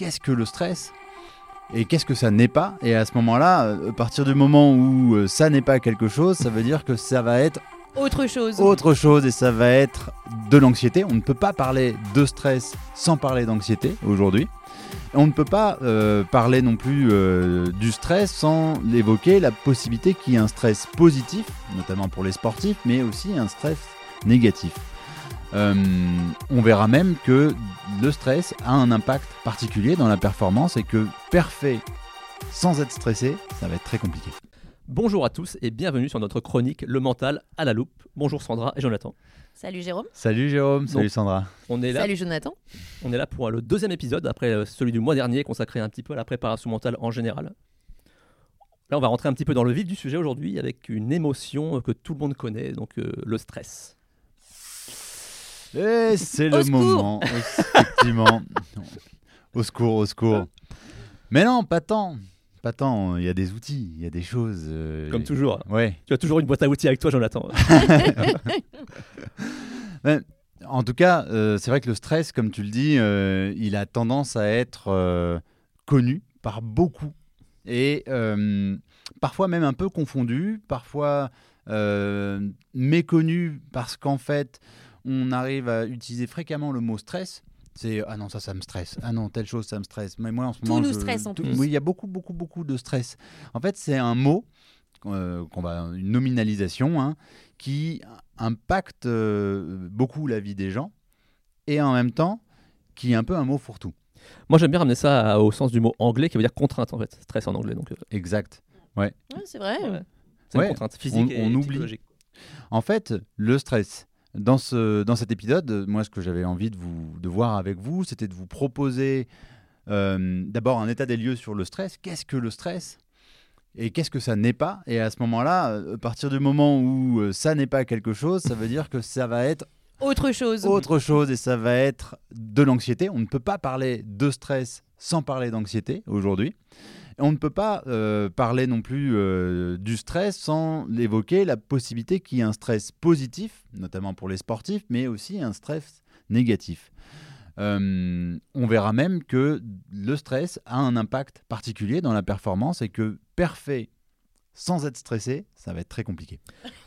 qu'est-ce que le stress et qu'est-ce que ça n'est pas. Et à ce moment-là, euh, à partir du moment où euh, ça n'est pas quelque chose, ça veut dire que ça va être Autre chose. autre chose et ça va être de l'anxiété. On ne peut pas parler de stress sans parler d'anxiété aujourd'hui. On ne peut pas euh, parler non plus euh, du stress sans évoquer la possibilité qu'il y ait un stress positif, notamment pour les sportifs, mais aussi un stress négatif. Euh, on verra même que le stress a un impact particulier dans la performance et que parfait sans être stressé, ça va être très compliqué. Bonjour à tous et bienvenue sur notre chronique Le mental à la loupe. Bonjour Sandra et Jonathan. Salut Jérôme. Salut Jérôme, salut Donc- Sandra. On est là, Salut Jonathan. on est là pour le deuxième épisode après euh, celui du mois dernier consacré un petit peu à la préparation mentale en général. Là, on va rentrer un petit peu dans le vif du sujet aujourd'hui avec une émotion que tout le monde connaît, donc euh, le stress. Et c'est Au le secours moment, effectivement. au secours, au secours. Mais non, pas tant. Pas tant. Il y a des outils, il y a des choses. euh, Comme toujours. Ouais. Tu as toujours une boîte à outils avec toi, Jonathan. En tout cas, euh, c'est vrai que le stress, comme tu le dis, euh, il a tendance à être euh, connu par beaucoup et euh, parfois même un peu confondu, parfois euh, méconnu parce qu'en fait, on arrive à utiliser fréquemment le mot stress. C'est ah non ça ça me stresse ah non telle chose ça me stresse mais moi en ce Tout moment nous je- stresse en tout- plus. oui il y a beaucoup beaucoup beaucoup de stress en fait c'est un mot euh, qu'on va une nominalisation hein, qui impacte euh, beaucoup la vie des gens et en même temps qui est un peu un mot fourre-tout. Moi, j'aime bien ramener ça à- au sens du mot anglais qui veut dire contrainte en fait. Stress en anglais. Donc, euh, Exact. Ouais, c'est vrai. ouais. c'est Ouais, une contrainte physique on- et on oublie. psychologique. En fait, le stress. Dans, ce, dans cet épisode, moi, ce que j'avais envie de, vous, de voir avec vous, c'était de vous proposer euh, d'abord un état des lieux sur le stress. Qu'est-ce que le stress et qu'est-ce que ça n'est pas? Et à ce moment-là, euh, à partir du moment où euh, ça n'est pas quelque chose, ça veut dire que ça va être Autre chose. autre chose et ça va être de l'anxiété. On ne peut pas parler de stress sans parler d'anxiété aujourd'hui. On ne peut pas euh, parler non plus euh, du stress sans évoquer la possibilité qu'il y ait un stress positif, notamment pour les sportifs, mais aussi un stress négatif. Euh, on verra même que le stress a un impact particulier dans la performance et que parfait sans être stressé, ça va être très compliqué.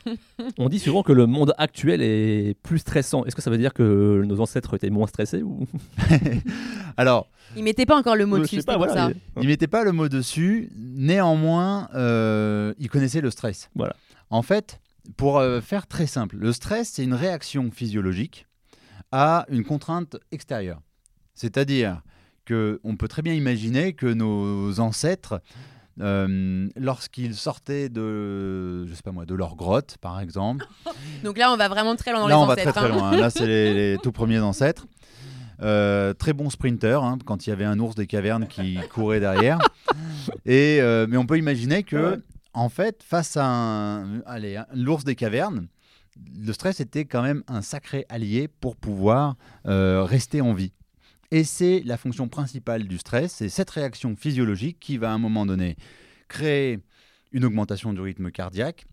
On dit souvent que le monde actuel est plus stressant. Est-ce que ça veut dire que nos ancêtres étaient moins stressés ou? Alors, Il mettait pas encore le mot Je dessus, pas, voilà, ça. mais- Il mettait pas le mot dessus. Néanmoins, euh, il connaissait le stress. Voilà. En fait, pour euh, faire très simple, le stress, c'est une réaction physiologique à une contrainte extérieure. C'est-à-dire que on peut très bien imaginer que nos ancêtres, euh, lorsqu'ils sortaient de, je sais pas moi, de leur grotte, par exemple, Donc là, on va vraiment très loin dans Là, les on va ancêtres. très très loin. hein. Là, c'est les, les tout premiers ancêtres. Euh, très bon sprinter, hein, quand il y avait un ours des cavernes qui courait derrière. Et, euh, mais on peut imaginer que, Ouais. en fait, face à un, allez, l'ours des cavernes, le stress était quand même un sacré allié pour pouvoir rester en vie. Et c'est la fonction principale du stress, c'est cette réaction physiologique qui va à un moment donné créer une augmentation du rythme cardiaque,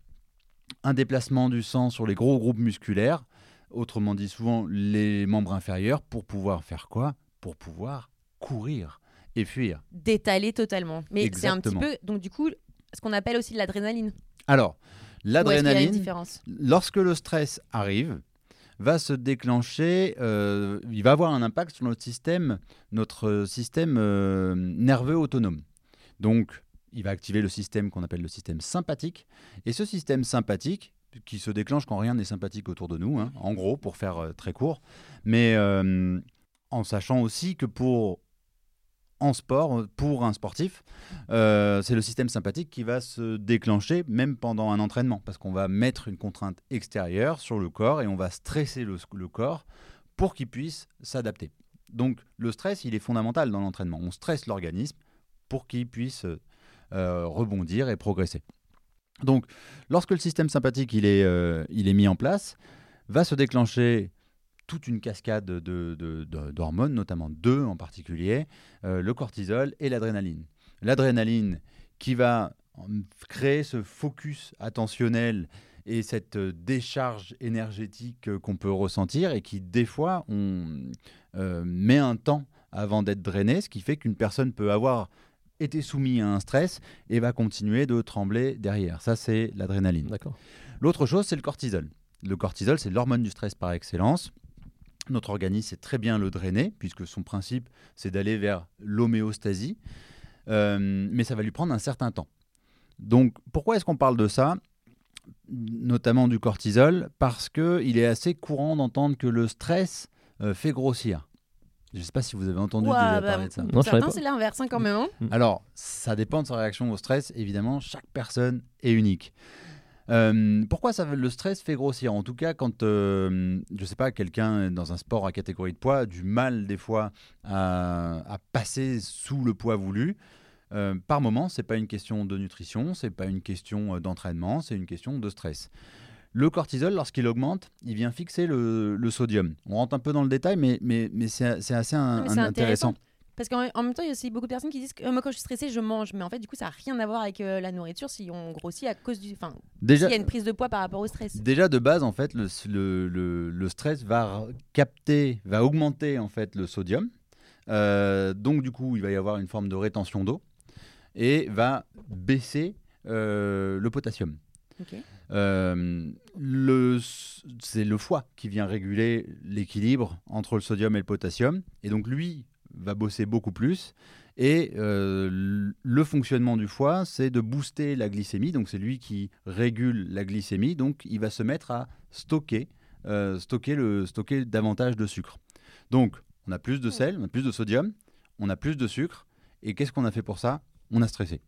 un déplacement du sang sur les gros groupes musculaires, autrement dit souvent les membres inférieurs, pour pouvoir faire quoi? Pour pouvoir courir et fuir. D'étaler totalement. Mais c'est un petit peu, donc du coup, ce qu'on appelle aussi de l'adrénaline. Alors, l'adrénaline, lorsque le stress arrive, va se déclencher, euh, il va avoir un impact sur notre système, notre système euh, nerveux autonome. Donc, il va activer le système qu'on appelle le système sympathique. Et ce système sympathique, qui se déclenche quand rien n'est sympathique autour de nous, hein, en gros, pour faire euh, très court, mais en sachant aussi que pour en sport, pour un sportif, euh, c'est le système sympathique qui va se déclencher même pendant un entraînement, parce qu'on va mettre une contrainte extérieure sur le corps et on va stresser le, corps pour qu'il puisse s'adapter. Donc le stress, il est fondamental dans l'entraînement. On stresse l'organisme pour qu'il puisse euh, rebondir et progresser. Donc lorsque le système sympathique il est, euh, il est mis en place, va se déclencher toute une cascade de- de- de- d'hormones, notamment deux en particulier, euh, le cortisol et l'adrénaline. L'adrénaline qui va euh, créer ce focus attentionnel et cette euh, décharge énergétique qu'on peut ressentir et qui, des fois, on euh, met un temps avant d'être drainé, ce qui fait qu'une personne peut avoir été soumise à un stress et va continuer de trembler derrière. Ça, c'est l'adrénaline. L'autre chose, c'est le cortisol. Le cortisol, c'est l'hormone du stress par excellence. Notre organisme sait très bien le drainer, puisque son principe, c'est d'aller vers l'homéostasie. Euh, mais ça va lui prendre un certain temps. Donc, pourquoi est-ce qu'on parle de ça Notamment du cortisol, parce qu'il est assez courant d'entendre que le stress euh, fait grossir. Je ne sais pas si vous avez entendu déjà bah, parler de ça. Non, Certains, c'est l'inverse hein, quand même. hein. Alors, ça dépend de sa réaction au stress. Évidemment, chaque personne est unique. Euh, pourquoi ça, le stress fait grossir? En tout cas, quand, euh, je sais pas, quelqu'un est dans un sport à catégorie de poids a du mal des fois à, à passer sous le poids voulu. euh, par moment, c'est pas une question de nutrition, c'est pas une question euh, d'entraînement, c'est une question de stress. Le cortisol, lorsqu'il augmente, il vient fixer le, le sodium. On rentre un peu dans le détail, mais, mais, mais c'est assez un- mais c'est un- intéressant. intéressant. Parce qu'en en même temps, il y a aussi beaucoup de personnes qui disent que euh, moi, quand je suis stressée, je mange. Mais en fait, du coup, ça n'a rien à voir avec euh, la nourriture si on grossit à cause du. Enfin, Déjà, s'il y a une prise de poids par rapport au stress. Déjà de base, en fait, le, le- le- le stress va capter, va augmenter en fait le sodium. Euh, donc du coup, il va y avoir une forme de rétention d'eau et va baisser le potassium. Euh, le- c'est le foie qui vient réguler l'équilibre entre le sodium et le potassium. Et donc lui va bosser beaucoup plus. Et euh, le fonctionnement du foie, c'est de booster la glycémie. Donc c'est lui qui régule la glycémie. Donc il va se mettre à stocker, euh, stocker, le, stocker davantage de sucre. Donc on a plus de sel, on a plus de sodium, on a plus de sucre. Et qu'est-ce qu'on a fait pour ça? On a stressé.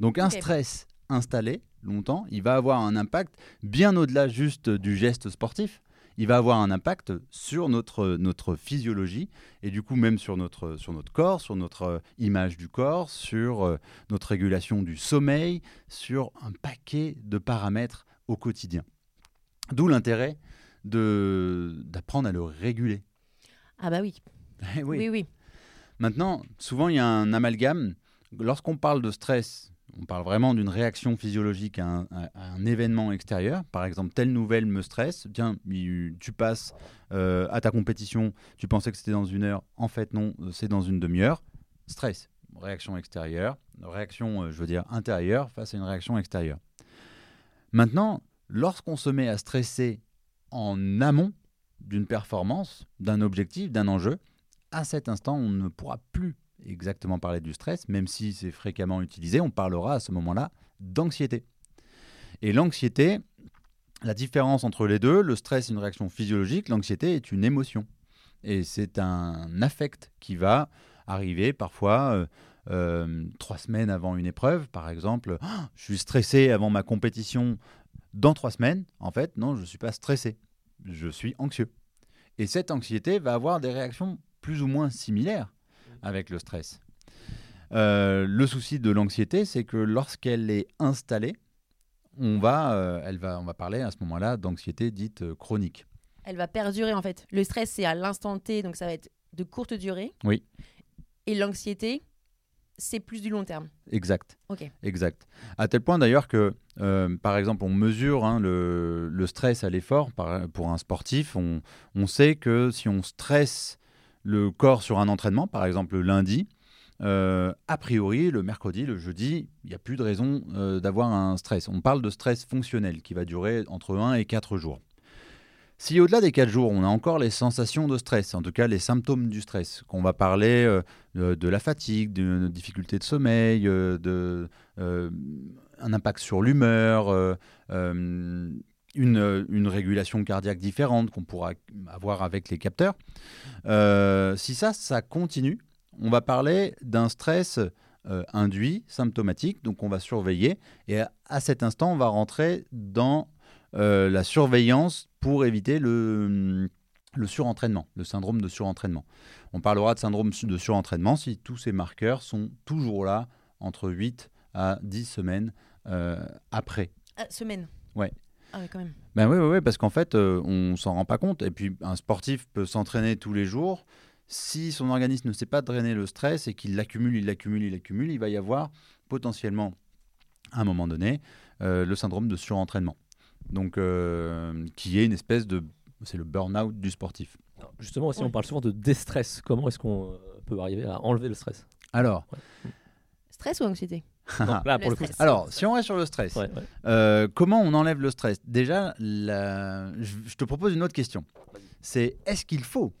Donc un stress installé longtemps, il va avoir un impact bien au-delà juste du geste sportif. Il va avoir un impact sur notre, notre physiologie et du coup même sur notre, sur notre corps, sur notre euh, image du corps, sur euh, notre régulation du sommeil, sur un paquet de paramètres au quotidien. D'où l'intérêt de- d'apprendre à le réguler. Ah bah oui. Eh oui. Oui, oui. Maintenant, souvent, il y a un amalgame. Lorsqu'on parle de stress, on parle vraiment d'une réaction physiologique à un, événement extérieur. Par exemple, telle nouvelle me stresse. Tiens, tu passes euh, à ta compétition, tu pensais que c'était dans une heure. En fait, non, euh, c'est dans une demi-heure. Stress, réaction extérieure. Réaction, euh, je veux dire, intérieure face à une réaction extérieure. Maintenant, lorsqu'on se met à stresser en amont d'une performance, d'un objectif, d'un enjeu, à cet instant, on ne pourra plus exactement parler du stress, même si c'est fréquemment utilisé, on parlera à ce moment-là d'anxiété. Et l'anxiété, la différence entre les deux, le stress est une réaction physiologique, l'anxiété est une émotion. Et c'est un affect qui va arriver parfois euh, euh, trois semaines avant une épreuve, par exemple. Ah, je suis stressé avant ma compétition dans trois semaines. En fait, non, je ne suis pas stressé. Je suis anxieux. Et cette anxiété va avoir des réactions plus ou moins similaires avec le stress. Euh, le souci de l'anxiété, c'est que lorsqu'elle est installée, on va, euh, elle va, on va parler à ce moment-là d'anxiété dite euh, chronique. Elle va perdurer en fait. Le stress, c'est à l'instant T, donc ça va être de courte durée. Oui. Et l'anxiété, c'est plus du long terme. Exact. Ok. Exact. À tel point d'ailleurs que, euh, par exemple, on mesure hein, le, le stress à l'effort pour un sportif. On, on sait que si on stresse le corps sur un entraînement, par exemple le lundi, euh, a priori, le mercredi, le jeudi, il n'y a plus de raison euh, d'avoir un stress. On parle de stress fonctionnel qui va durer entre 1 et 4 jours. Si au-delà des 4 jours, on a encore les sensations de stress, en tout cas les symptômes du stress, qu'on va parler euh, de, de la fatigue, d'une difficulté de sommeil, de, un impact sur l'humeur, une, une régulation cardiaque différente qu'on pourra avoir avec les capteurs. Euh, si ça, ça continue, on va parler d'un stress euh, induit, symptomatique, donc on va surveiller. Et à, à cet instant, on va rentrer dans euh, la surveillance pour éviter le, le surentraînement, le syndrome de surentraînement. On parlera de syndrome de surentraînement si tous ces marqueurs sont toujours là entre 8 à 10 semaines euh, après. Ah, semaine. Ouais. Ah ouais, quand même. Ben oui, oui, oui, parce qu'en fait, euh, on s'en rend pas compte. Et puis, un sportif peut s'entraîner tous les jours. Si son organisme ne sait pas drainer le stress et qu'il l'accumule, il l'accumule, il l'accumule, il va y avoir potentiellement, à un moment donné, euh, le syndrome de surentraînement. Donc, euh, qui est une espèce de. C'est le burn-out du sportif. Alors, Justement, aussi, Ouais. on parle souvent de déstress. Comment est-ce qu'on euh, peut arriver à enlever le stress? Alors, Stress ou anxiété? Donc là, Le pour le coup, stress. alors, si on reste sur le stress, ouais, ouais. euh, comment on enlève le stress? Déjà, la- je, te propose une autre question. C'est est-ce qu'il faut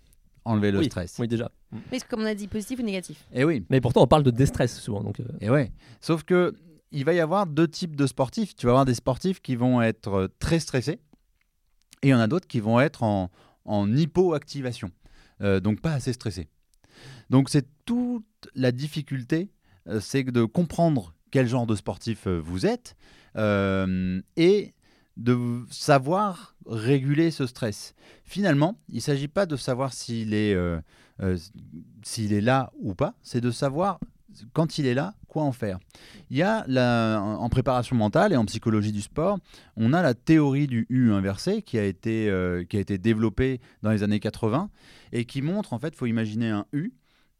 enlever le oui, stress? Oui, déjà. Mais comme on a dit, positif ou négatif? Eh oui, Mais pourtant, on parle de déstress souvent. Donc, euh, Et ouais. Sauf que il va y avoir deux types de sportifs. Tu vas avoir des sportifs qui vont être euh, très stressés et il y en a d'autres qui vont être en, en hypoactivation, Euh, donc pas assez stressés. Donc c'est toute la difficulté, c'est de comprendre quel genre de sportif euh, vous êtes euh, et de savoir réguler ce stress. Finalement, il ne s'agit pas de savoir s'il est, euh, est là ou pas, c'est de savoir quand il est là, quoi en faire. Il y a la- en préparation mentale et en psychologie du sport, on a la théorie du U inversé qui a été, qui a été développée dans les années 80 et qui montre, en fait, faut imaginer un U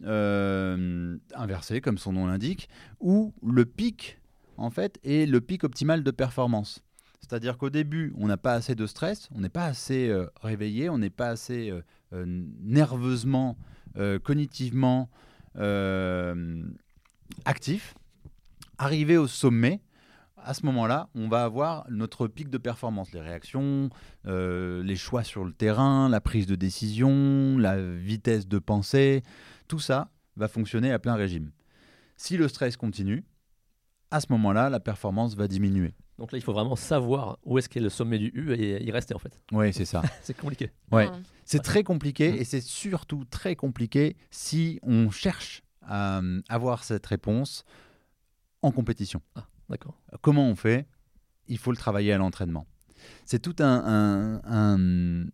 inversé, comme son nom l'indique, où le pic, en fait, est le pic optimal de performance. C'est-à-dire qu'au début, on n'a pas assez de stress, on n'est pas assez euh, réveillé, on n'est pas assez euh, euh, nerveusement, euh, cognitivement euh, actif. Arrivé au sommet, à ce moment-là, on va avoir notre pic de performance, les réactions, euh, les choix sur le terrain, la prise de décision, la vitesse de pensée, tout ça va fonctionner à plein régime. Si le stress continue, à ce moment-là, la performance va diminuer. donc là, il faut vraiment savoir où est-ce qu'est le sommet du U et y rester en fait. Oui, c'est ça. C'est compliqué. Ouais. C'est très compliqué Mm. et c'est surtout très compliqué si on cherche à euh, avoir cette réponse en compétition. D'accord. Comment on fait? Il faut le travailler à l'entraînement. C'est tout un, un- un-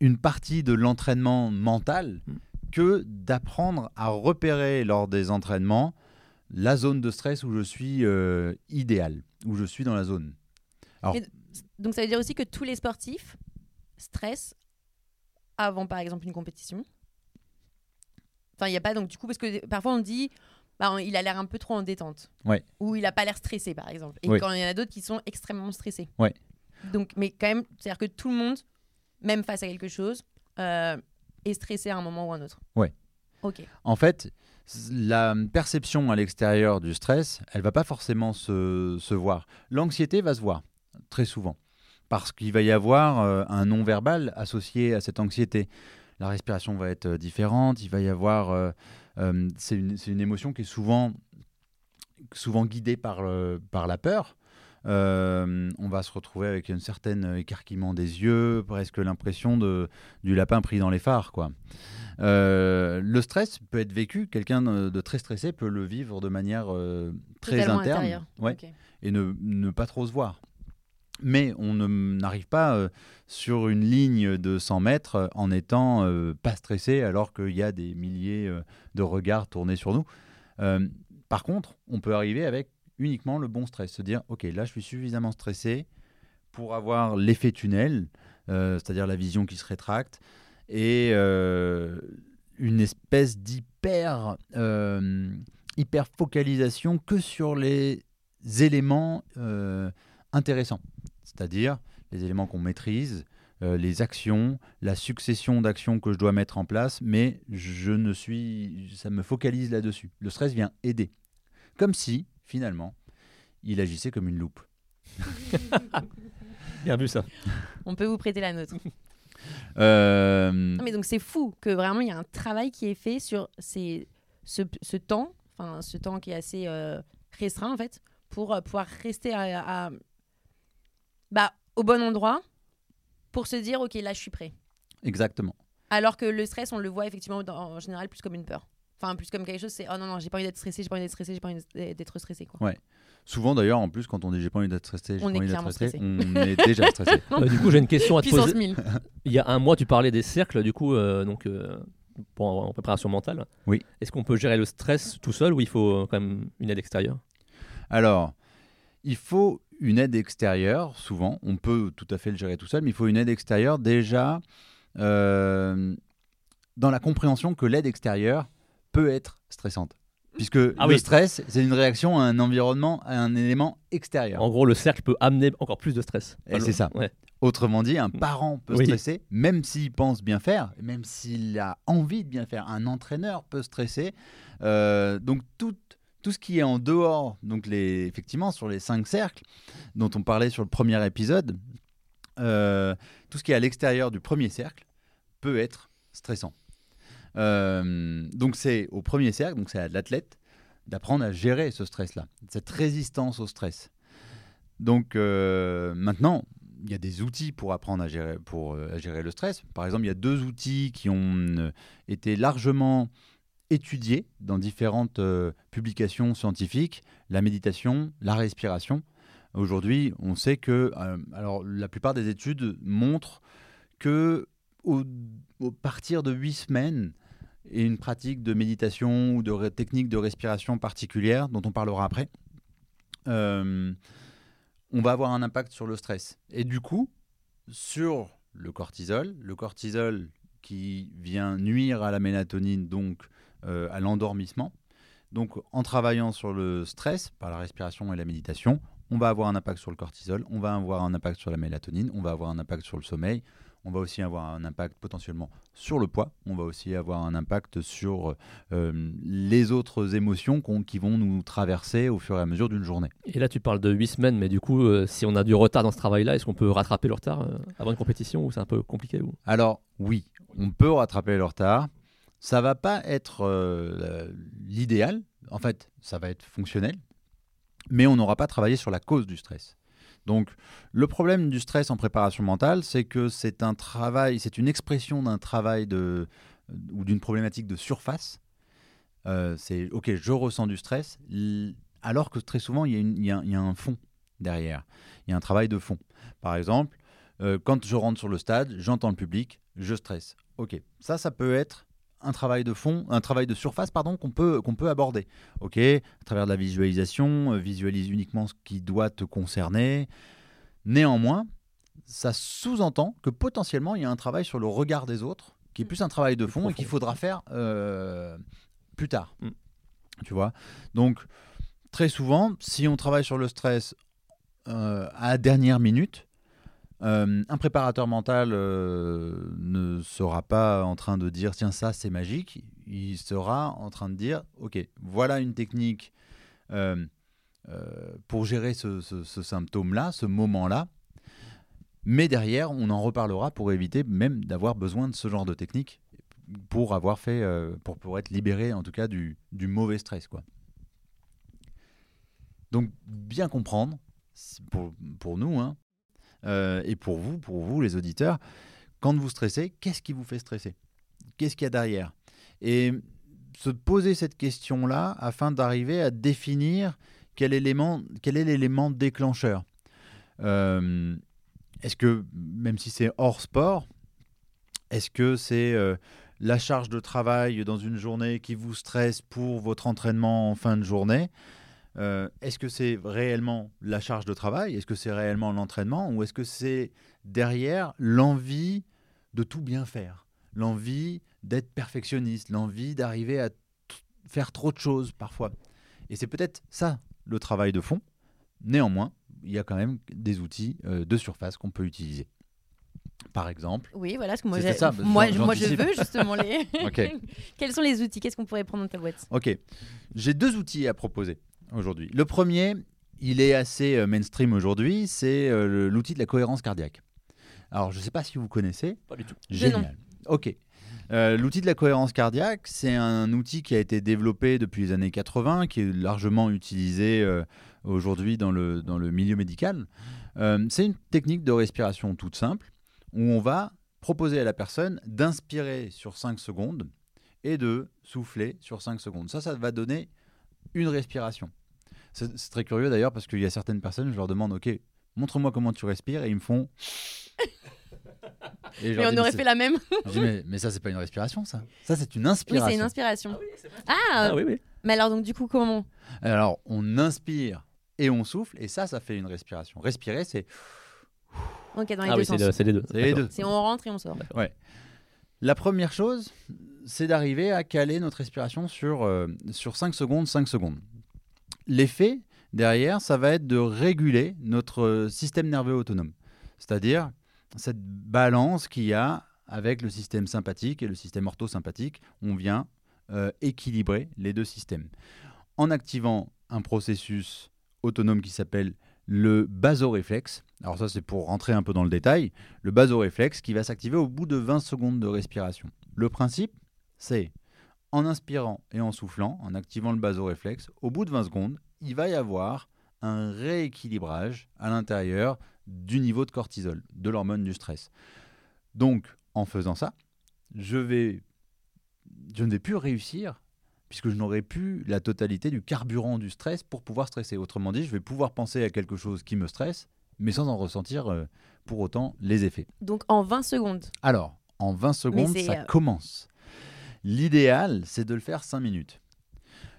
une partie de l'entraînement mental Mm. que d'apprendre à repérer lors des entraînements la zone de stress où je suis euh, idéal, où je suis dans la zone. Donc ça veut dire aussi que tous les sportifs stressent avant par exemple une compétition? Enfin, il n'y a pas donc du coup parce que parfois on dit bah, il a l'air un peu trop en détente. Ouais. Ou il a pas l'air stressé par exemple. Et quand il y en a d'autres qui sont extrêmement stressés. Ouais. Donc mais quand même, c'est-à-dire que tout le monde même face à quelque chose euh, est stressé à un moment ou à un autre. Ouais. OK. En fait, la perception à l'extérieur du stress, elle va pas forcément se, se voir. L'anxiété va se voir très souvent parce qu'il va y avoir euh, un non-verbal associé à cette anxiété. La respiration va être euh, différente, il va y avoir... euh, euh, c'est une, une émotion qui est souvent, souvent guidée par, le- par la peur. Euh, on va se retrouver avec un certain écarquillement des yeux, presque l'impression de, du lapin pris dans les phares. Quoi. Euh, le stress peut être vécu, quelqu'un de très stressé peut le vivre de manière euh, très Totalement interne ouais, et ne, ne pas trop se voir. Mais on n'arrive pas euh, sur une ligne de 100 mètres euh, en étant euh, pas stressé alors qu'il y a des milliers de regards tournés sur nous. Par contre, on peut arriver avec uniquement le bon stress, se dire ok là je suis suffisamment stressé pour avoir l'effet tunnel, c'est-à-dire la vision qui se rétracte et une espèce d'hyper hyper focalisation que sur les éléments intéressants, c'est-à-dire les éléments qu'on maîtrise, euh, les actions, la succession d'actions que je dois mettre en place, mais je ne suis, ça me focalise là-dessus. Le stress vient aider, comme si finalement il agissait comme une loupe. Bien vu ça. On peut vous prêter la nôtre. Euh, Non, mais donc c'est fou que vraiment il y a un travail qui est fait sur ces, ce, ce temps, enfin ce temps qui est assez euh, restreint en fait, pour euh, pouvoir rester à, à- bah, au bon endroit pour se dire ok là je suis prêt. exactement. Alors que le stress on le voit effectivement dans- en général plus comme une peur. Enfin plus comme quelque chose c'est oh non non j'ai pas envie d'être stressé, j'ai pas envie d'être stressé, j'ai pas envie d'être- stressé quoi. Souvent d'ailleurs, en plus, quand on dit j'ai pas envie d'être stressé, j'ai On pas est envie d'être clairement stressé, stressé. on est déjà stressé. Euh, du coup, j'ai une question à te poser. 1000. Il y a un mois, tu parlais des cercles, du coup, euh, donc, euh, pour, en préparation mentale. Oui. Est-ce qu'on peut gérer le stress tout seul ou il faut euh, quand même une aide extérieure? Alors, il faut une aide extérieure, souvent. On peut tout à fait le gérer tout seul, mais il faut une aide extérieure déjà euh, dans la compréhension que l'aide extérieure peut être stressante. Puisque Ah le oui. stress, c'est une réaction à un environnement, à un élément extérieur. En gros, le cercle peut amener encore plus de stress. Et c'est ça. Ouais. Autrement dit, un parent peut Oui. stresser, même s'il pense bien faire, même s'il a envie de bien faire. Un entraîneur peut stresser. Euh, donc tout, tout ce qui est en dehors, donc les, effectivement sur les cinq cercles dont on parlait sur le premier épisode, euh, tout ce qui est à l'extérieur du premier cercle peut être stressant. Euh, donc c'est au premier cercle, donc c'est à l'athlète d'apprendre à gérer ce stress-là, cette résistance au stress. Donc euh, maintenant, il y a des outils pour apprendre à gérer, pour, à gérer le stress. Par exemple, il y a deux outils qui ont été largement étudiés dans différentes euh, publications scientifiques, la méditation, la respiration. Aujourd'hui, on sait que, euh, alors la plupart des études montrent que au, partir de huit semaines et une pratique de méditation ou de technique de respiration particulière, dont on parlera après, euh, on va avoir un impact sur le stress. Et du coup, sur le cortisol, le cortisol qui vient nuire à la mélatonine, donc euh, à l'endormissement. Donc en travaillant sur le stress par la respiration et la méditation, on va avoir un impact sur le cortisol, on va avoir un impact sur la mélatonine, on va avoir un impact sur le sommeil, on va aussi avoir un impact potentiellement sur le poids, on va aussi avoir un impact sur euh, les autres émotions qui vont nous traverser au fur et à mesure d'une journée. Et là, tu parles de 8 semaines, mais du coup, euh, si on a du retard dans ce travail-là, est-ce qu'on peut rattraper le retard euh, avant une compétition ou c'est un peu compliqué ou... Alors oui, on peut rattraper le retard. Ça va pas être euh, l'idéal. En fait, ça va être fonctionnel, mais on n'aura pas travaillé sur la cause du stress. Donc, le problème du stress en préparation mentale, c'est que c'est un travail, c'est une expression d'un travail de, ou d'une problématique de surface. Euh, c'est ok, je ressens du stress, alors que très souvent il y a un fond derrière. Il y a un travail de fond. Par exemple, euh, quand je rentre sur le stade, j'entends le public, je stresse. Ok, ça, ça peut être un travail de fond, un travail de surface, pardon, qu'on peut, qu'on peut aborder. Ok, à travers de la visualisation, euh, visualise uniquement ce qui doit te concerner. Néanmoins, ça sous-entend que potentiellement il y a un travail sur le regard des autres, qui est plus un travail de fond et qu'il faudra faire euh, plus tard. Mm. Tu vois? Donc, très souvent, si on travaille sur le stress euh, à la dernière minute, euh, un préparateur mental euh, ne sera pas en train de dire tiens ça c'est magique, il sera en train de dire ok voilà une technique euh, pour gérer ce, symptôme-là, ce moment-là, mais derrière on en reparlera pour éviter même d'avoir besoin de ce genre de technique pour avoir fait pour, pour être libéré en tout cas du, mauvais stress quoi. Donc bien comprendre pour nous hein, euh, et pour vous, pour vous les auditeurs, quand vous stressez, qu'est-ce qui vous fait stresser? Qu'est-ce qu'il y a derrière? Et se poser cette question-là afin d'arriver à définir quel, est l'élément déclencheur. Euh, est-ce que, même si c'est hors sport, est-ce que c'est euh, la charge de travail dans une journée qui vous stresse pour votre entraînement en fin de journée? Euh, est-ce que c'est réellement la charge de travail? Est-ce que c'est réellement l'entraînement? Ou est-ce que c'est derrière l'envie de tout bien faire? L'envie d'être perfectionniste L'envie d'arriver à faire trop de choses parfois. Et c'est peut-être ça le travail de fond. Néanmoins, il y a quand même des outils euh, de surface qu'on peut utiliser. Par exemple, Oui, voilà ce que moi ça, moi, je veux justement les. Quels sont les outils? Qu'est-ce qu'on pourrait prendre dans ta boîte? Ok, j'ai deux outils à proposer aujourd'hui. Le premier, il est assez euh, mainstream aujourd'hui, c'est euh, l'outil de la cohérence cardiaque. Alors, je ne sais pas si vous connaissez. Pas du tout. Génial. Ok. Euh, l'outil de la cohérence cardiaque, c'est un outil qui a été développé depuis les années 80, qui est largement utilisé euh, aujourd'hui dans le, dans le milieu médical. Euh, c'est une technique de respiration toute simple où on va proposer à la personne d'inspirer sur 5 secondes et de souffler sur 5 secondes. Ça, ça va donner une respiration. C'est très curieux d'ailleurs parce qu'il y a certaines personnes, je leur demande, ok, montre-moi comment tu respires et ils me font... Et Mais on dis, aurait fait la même. je dis, mais, mais ça, c'est pas une respiration, ça. Ça, c'est une Oui, inspiration. c'est une inspiration. Ah, Ah oui, oui. mais alors donc du coup comment? Alors, on inspire et on souffle, et ça, ça fait une respiration. Respirer, c'est Ok, dans les Ah deux oui, c'est sens. le- c'est les deux. c'est les D'accord. deux. C'est on rentre et on sort. La première chose, c'est d'arriver à caler notre respiration sur, euh, sur 5 secondes, 5 secondes. L'effet derrière, ça va être de réguler notre euh, système nerveux autonome. C'est-à-dire cette balance qu'il y a avec le système sympathique et le système orthosympathique. On vient euh, équilibrer les deux systèmes. En activant un processus autonome qui s'appelle le basoréflexe. Alors ça c'est pour rentrer un peu dans le détail. Le basoréflexe qui va s'activer au bout de 20 secondes de respiration. Le principe, c'est en inspirant et en soufflant, en activant le basoréflexe, au bout de 20 secondes, il va y avoir un rééquilibrage à l'intérieur du niveau de cortisol, de l'hormone du stress. Donc, en faisant ça, je, vais, je ne vais plus réussir puisque je n'aurai plus la totalité du carburant du stress pour pouvoir stresser. Autrement dit, je vais pouvoir penser à quelque chose qui me stresse, mais sans en ressentir euh, pour autant les effets. Donc en 20 secondes. Alors, en 20 secondes, ça euh, commence. L'idéal, c'est de le faire 5 minutes.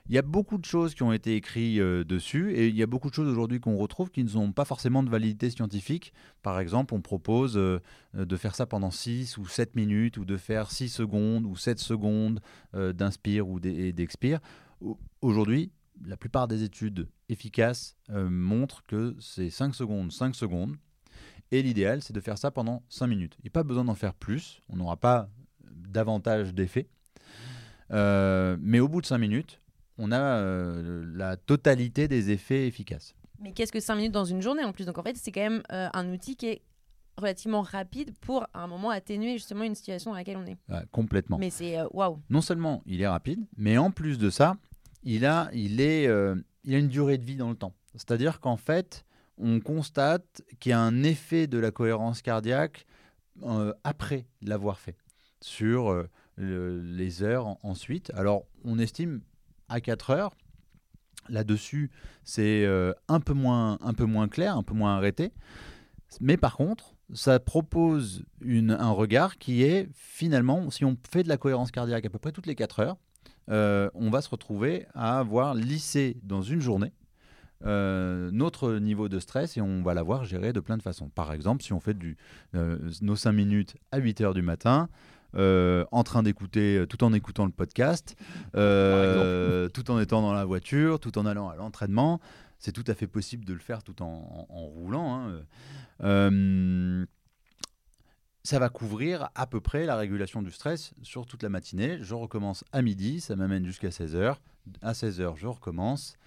Il y a beaucoup de choses qui ont été écrites euh, dessus et il y a beaucoup de choses aujourd'hui qu'on retrouve qui n'ont pas forcément de validité scientifique. Par exemple, on propose euh, de faire ça pendant 6 ou 7 minutes ou de faire 6 secondes ou 7 secondes euh, d'inspire ou d'expire. Au- Aujourd'hui, la plupart des études efficaces montrent que c'est 5 secondes, 5 secondes. Et l'idéal, c'est de faire ça pendant 5 minutes. Il n'y a pas besoin d'en faire plus. On n'aura pas davantage d'effets. Euh, mais au bout de 5 minutes, on a euh, la totalité des effets efficaces. Mais qu'est-ce que 5 minutes dans une journée en plus? Donc en fait, c'est quand même euh, un outil qui est relativement rapide pour à un moment atténuer justement une situation dans laquelle on est. Ouais, complètement. Mais c'est waouh. Non seulement il est rapide, mais en plus de ça, il a, il est, il a une durée de vie dans le temps. C'est-à-dire qu'en fait, on constate qu'il y a un effet de la cohérence cardiaque après l'avoir fait sur le- les heures en- ensuite. Alors, on estime à 4 heures. Là-dessus, c'est euh, un, peu moins, un peu moins clair, un peu moins arrêté. Mais par contre, ça propose une- un regard qui est finalement, si on fait de la cohérence cardiaque à peu près toutes les 4 heures, euh, on va se retrouver à avoir lissé dans une journée euh, notre niveau de stress et on va l'avoir géré de plein de façons. Par exemple, si on fait du, nos 5 minutes à 8 heures du matin, euh, en train d'écouter, tout en écoutant le podcast, euh, tout en étant dans la voiture, tout en allant à l'entraînement, c'est tout à fait possible de le faire tout en, en- en roulant. hein. Euh, ça va couvrir à peu près la régulation du stress sur toute la matinée. Je recommence à midi, ça m'amène jusqu'à 16h. À 16h, je recommence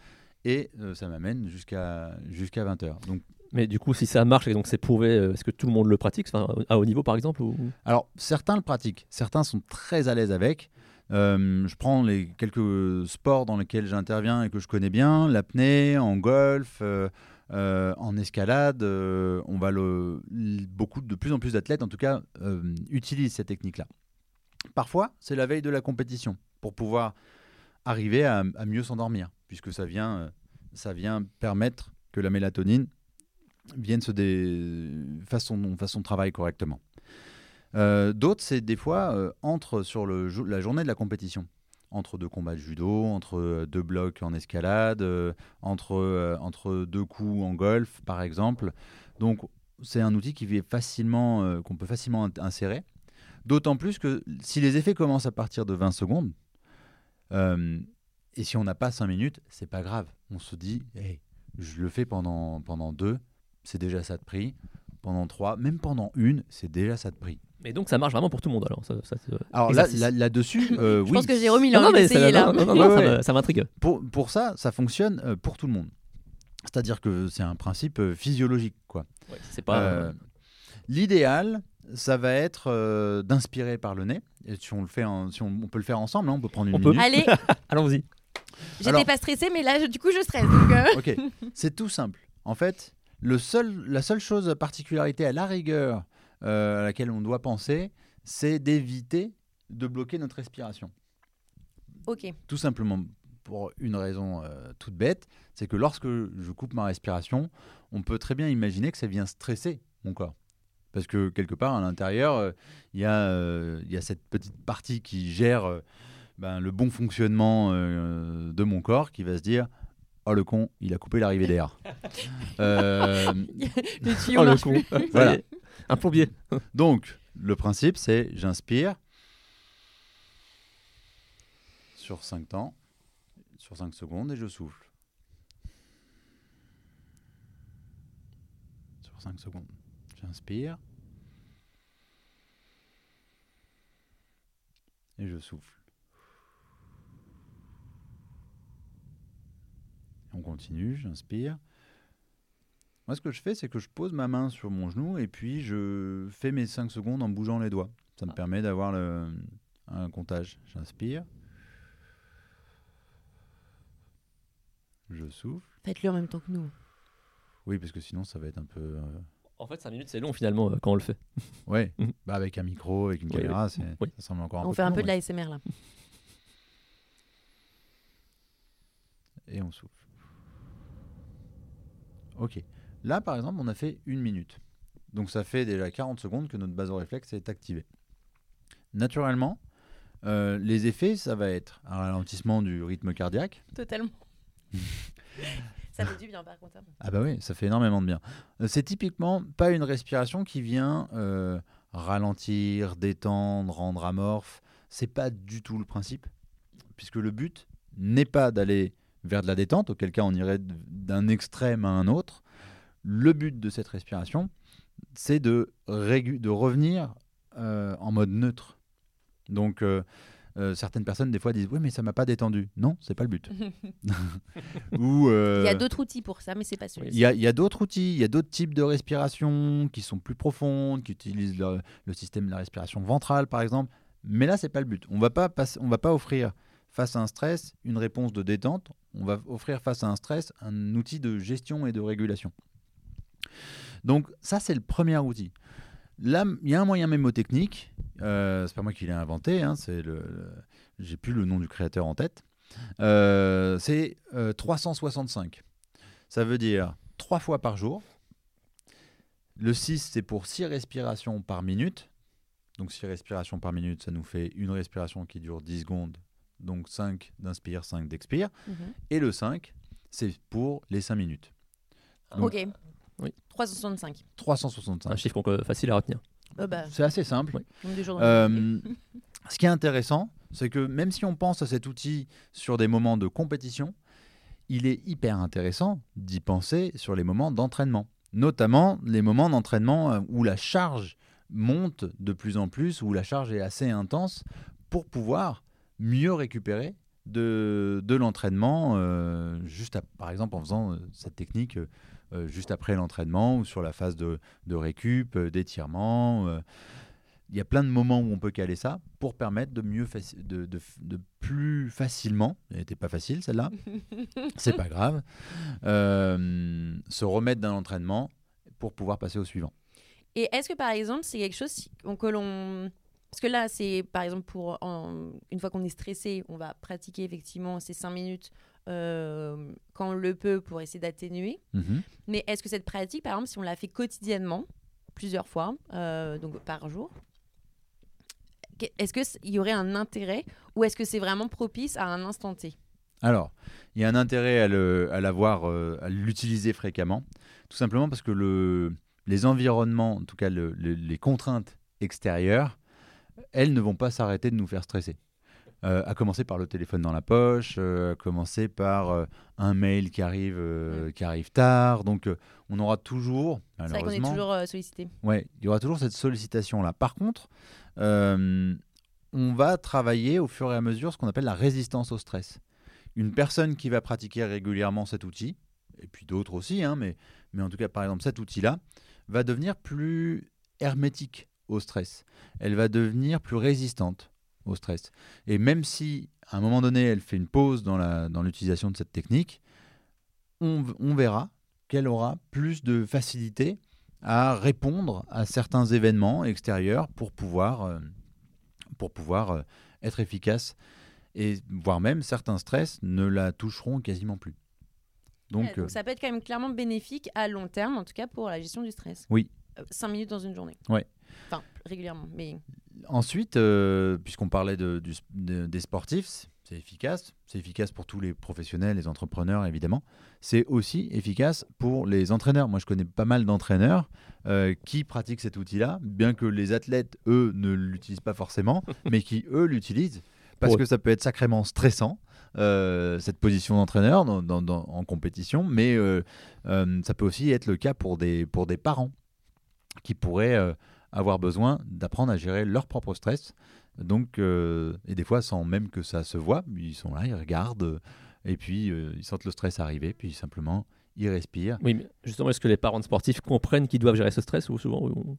et euh, ça m'amène jusqu'à jusqu'à 20h. Donc, Mais du coup, si ça marche et donc c'est prouvé, euh, est-ce que tout le monde le pratique à haut niveau par exemple alors, certains le pratiquent, certains sont très à l'aise avec. Euh, je prends les quelques sports dans lesquels j'interviens et que je connais bien, l'apnée, en golf, euh, en escalade. on va le, beaucoup de plus en plus d'athlètes, en tout cas, utilisent cette technique-là. Parfois, c'est la veille de la compétition pour pouvoir arriver à, à mieux s'endormir, puisque ça vient, ça vient permettre que la mélatonine vienne se dé... son, travail correctement. Euh, D'autres, c'est des fois euh, entre sur la journée de la compétition, entre deux combats de judo, entre euh, deux blocs en escalade, euh, entre, entre deux coups en golf, par exemple. Donc, c'est un outil qui est facilement, qu'on peut facilement insérer. D'autant plus que si les effets commencent à partir de 20 secondes, et si on n'a pas 5 minutes, c'est pas grave. On se dit, je le fais pendant, pendant deux, c'est déjà ça de prix. Pendant trois, même pendant une, c'est déjà ça de prix. Mais donc ça marche vraiment pour tout le monde alors. Ça, ça, c'est, euh, Alors là, là-dessus, euh, Je oui, pense que Jérôme, il a Non, non, envie mais ça, d'essayer là. non, non, non, Ouais, ça ouais. me- ça m'intrigue. pour, pour ça, ça fonctionne euh, pour tout le monde. C'est-à-dire que c'est un principe physiologique, quoi. Ouais, c'est pas. Euh, L'idéal, ça va être euh, d'inspirer par le nez. Et si on le fait, en- si on, on peut le faire ensemble, hein, on peut prendre une On peut. minute. Allez, Allons-y. j'étais Alors- pas stressée, mais là, je- du coup, je stresse. donc, euh, Ok, c'est tout simple. En fait, le seul, la seule chose particularité à la rigueur euh, à laquelle on doit penser, c'est d'éviter de bloquer notre respiration. Ok. Tout simplement pour une raison euh, toute bête, c'est que lorsque je coupe ma respiration, on peut très bien imaginer que ça vient stresser mon corps. Parce que quelque part à l'intérieur, euh, il y, a, euh, il y a cette petite partie qui gère ben, le bon fonctionnement de mon corps qui va se dire Oh le con, il a coupé l'arrivée d'air. euh... oh, le con. Voilà. Un plombier. Donc, le principe, c'est j'inspire sur 5 temps, sur 5 secondes, et je souffle. Sur 5 secondes. J'inspire. Et je souffle. On continue, j'inspire. Moi, ce que je fais, c'est que je pose ma main sur mon genou et puis je fais mes 5 secondes en bougeant les doigts. Ça me permet d'avoir le- un comptage. J'inspire. Je souffle. Faites-le en même temps que nous. Oui, parce que sinon, ça va être un peu. euh, En fait, 5 minutes, c'est long finalement euh, quand on le fait. Ouais, Mhm. bah avec un micro, avec une Oui, caméra, oui. c'est- Oui. ça semble encore un On peu fait un peu de long, l'ASMR là. Et on souffle. Ok. Là, par exemple, on a fait une minute. Donc ça fait déjà 40 secondes que notre basoréflexe est activé. Naturellement, euh, les effets, ça va être un ralentissement du rythme cardiaque. Totalement. ça fait du bien par contre. hein. Ah bah oui, ça fait énormément de bien. Euh, C'est typiquement pas une respiration qui vient euh, ralentir, détendre, rendre amorphe. C'est pas du tout le principe, puisque le but n'est pas d'aller vers de la détente, auquel cas on irait d'un extrême à un autre. Le but de cette respiration, c'est de, revenir euh, en mode neutre. Donc euh, euh, certaines personnes des fois disent oui mais ça m'a pas détendu. Non, c'est pas le but. Ou Il y a d'autres outils pour ça, mais c'est pas celui-ci. il y a d'autres outils, il y a d'autres types de respiration qui sont plus profondes, qui utilisent le, le système de la respiration ventrale par exemple. Mais là, c'est pas le but. On va pas on va pas offrir face à un stress une réponse de détente. On va offrir face à un stress un outil de gestion et de régulation. Donc ça, c'est le premier outil. Là, il y a un moyen mémotechnique. Euh, c'est pas moi qui l'ai inventé. Hein, c'est j'ai plus le nom du créateur en tête. Euh, c'est euh, 365. Ça veut dire 3 fois par jour. Le 6, c'est pour 6 respirations par minute. Donc 6 respirations par minute, ça nous fait une respiration qui dure 10 secondes. Donc 5 d'inspire, 5 d'expire. Mhm. Et le 5, c'est pour les 5 minutes. Donc, Ok. Oui. 365. 365. Un chiffre facile à retenir. Euh, bah, C'est assez simple. Oui. Euh, ce qui est intéressant, c'est que même si on pense à cet outil sur des moments de compétition, il est hyper intéressant d'y penser sur les moments d'entraînement. Notamment les moments d'entraînement euh, où la charge monte de plus en plus, où la charge est assez intense, pour pouvoir mieux récupérer de, de l'entraînement, euh, juste à- par exemple en faisant euh, cette technique euh, juste après l'entraînement ou sur la phase de, de récup, d'étirement. il y a plein de moments où on peut caler ça pour permettre de mieux de, de, plus facilement, elle n'était pas facile celle-là, c'est pas grave, se remettre d'un entraînement pour pouvoir passer au suivant. Et est-ce que par exemple, c'est quelque chose que l'on. Parce que là, c'est par exemple pour. en- Une fois qu'on est stressé, on va pratiquer effectivement ces 5 minutes euh, quand on le peut pour essayer d'atténuer. Mhm. Mais est-ce que cette pratique, par exemple, si on la fait quotidiennement, plusieurs fois, euh, donc par jour, est-ce qu'il y aurait un intérêt ou est-ce que c'est vraiment propice à un instant T? Alors, il y a un intérêt à l'avoir, euh, à l'utiliser fréquemment, tout simplement parce que le, les environnements, en tout cas le- le- les contraintes extérieures, elles ne vont pas s'arrêter de nous faire stresser. Euh, à commencer par le téléphone dans la poche, euh, à commencer par euh, un mail qui arrive, qui arrive tard. Donc, on aura toujours, C'est vrai qu'on est toujours sollicité. Ouais, il y aura toujours cette sollicitation-là. Par contre, on va travailler au fur et à mesure ce qu'on appelle la résistance au stress. Une personne qui va pratiquer régulièrement cet outil, et puis d'autres aussi, hein, mais, mais en tout cas, par exemple, cet outil-là, va devenir plus hermétique au stress. Elle va devenir plus résistante au stress. Et même si, à un moment donné, elle fait une pause dans la- dans l'utilisation de cette technique, on, verra qu'elle aura plus de facilité à répondre à certains événements extérieurs pour pouvoir, euh, pour pouvoir euh, être efficace. Et voire même certains stress ne la toucheront quasiment plus. Donc, Ouais, donc euh, ça peut être quand même clairement bénéfique à long terme, en tout cas pour la gestion du stress. Oui. 5 minutes dans une journée. Ouais. Enfin, régulièrement. Mais ensuite, euh, puisqu'on parlait de- du- de- des sportifs, c'est efficace. C'est efficace pour tous les professionnels, les entrepreneurs, évidemment. C'est aussi efficace pour les entraîneurs. Moi, je connais pas mal d'entraîneurs euh, qui pratiquent cet outil-là, bien que les athlètes, eux, ne l'utilisent pas forcément, mais qui, eux, l'utilisent. Parce Pour- que ça peut être sacrément stressant, euh, cette position d'entraîneur dans- dans- dans- en compétition, mais euh, euh, ça peut aussi être le cas pour des, pour des parents qui pourraient euh, avoir besoin d'apprendre à gérer leur propre stress. Donc, euh, et des fois, sans même que ça se voit, ils sont là, ils regardent, euh, et puis euh, ils sentent le stress arriver, puis simplement, ils respirent. Oui, mais justement, est-ce que les parents de sportifs comprennent qu'ils doivent gérer ce stress ou souvent on-